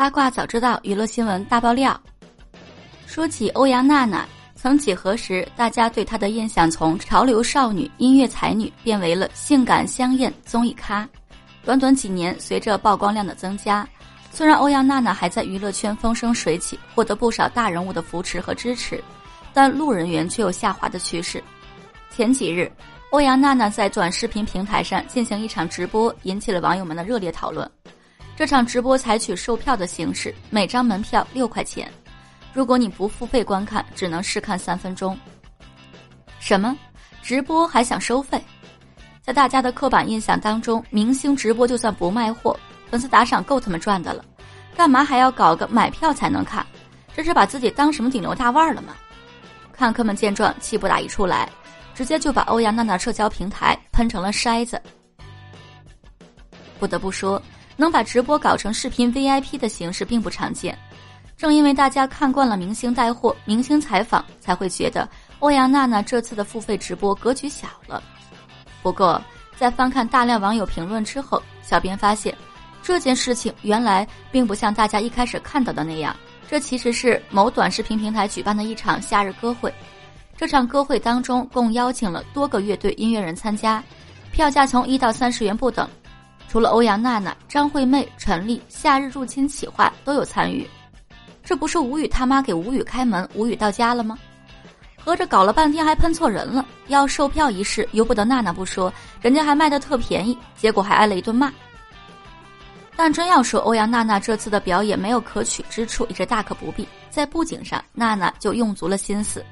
八卦早知道，娱乐新闻大爆料。说起欧阳娜娜，曾几何时，大家对她的印象从潮流少女、音乐才女变为了性感香艳综艺咖。短短几年，随着曝光量的增加，虽然欧阳娜娜还在娱乐圈风生水起，获得不少大人物的扶持和支持，但路人缘却有下滑的趋势。前几日，欧阳娜娜在短视频平台上进行一场直播，引起了网友们的热烈讨论。这场直播采取售票的形式，每张门票六块钱。如果你不付费观看，只能试看三分钟。什么？直播还想收费？在大家的刻板印象当中，明星直播就算不卖货，粉丝打赏够他们赚的了，干嘛还要搞个买票才能看？这是把自己当什么顶流大腕了吗？看客们见状，气不打一处来，直接就把欧阳娜娜社交平台喷成了筛子。不得不说。能把直播搞成视频 VIP 的形式并不常见，正因为大家看惯了明星带货、明星采访，才会觉得欧阳娜娜这次的付费直播格局小了。不过，在翻看大量网友评论之后，小编发现，这件事情原来并不像大家一开始看到的那样，这其实是某短视频平台举办的一场夏日歌会。这场歌会当中共邀请了多个乐队音乐人参加，票价从一到三十元不等。除了欧阳娜娜、张惠妹、陈丽、夏日入侵企划都有参与，这不是吴宇他妈给吴宇开门，吴宇到家了吗？合着搞了半天还喷错人了，要售票一事由不得娜娜不说，人家还卖的特便宜，结果还挨了一顿骂。但真要说欧阳娜娜这次的表演没有可取之处，也是大可不必。在布景上，娜娜就用足了心思，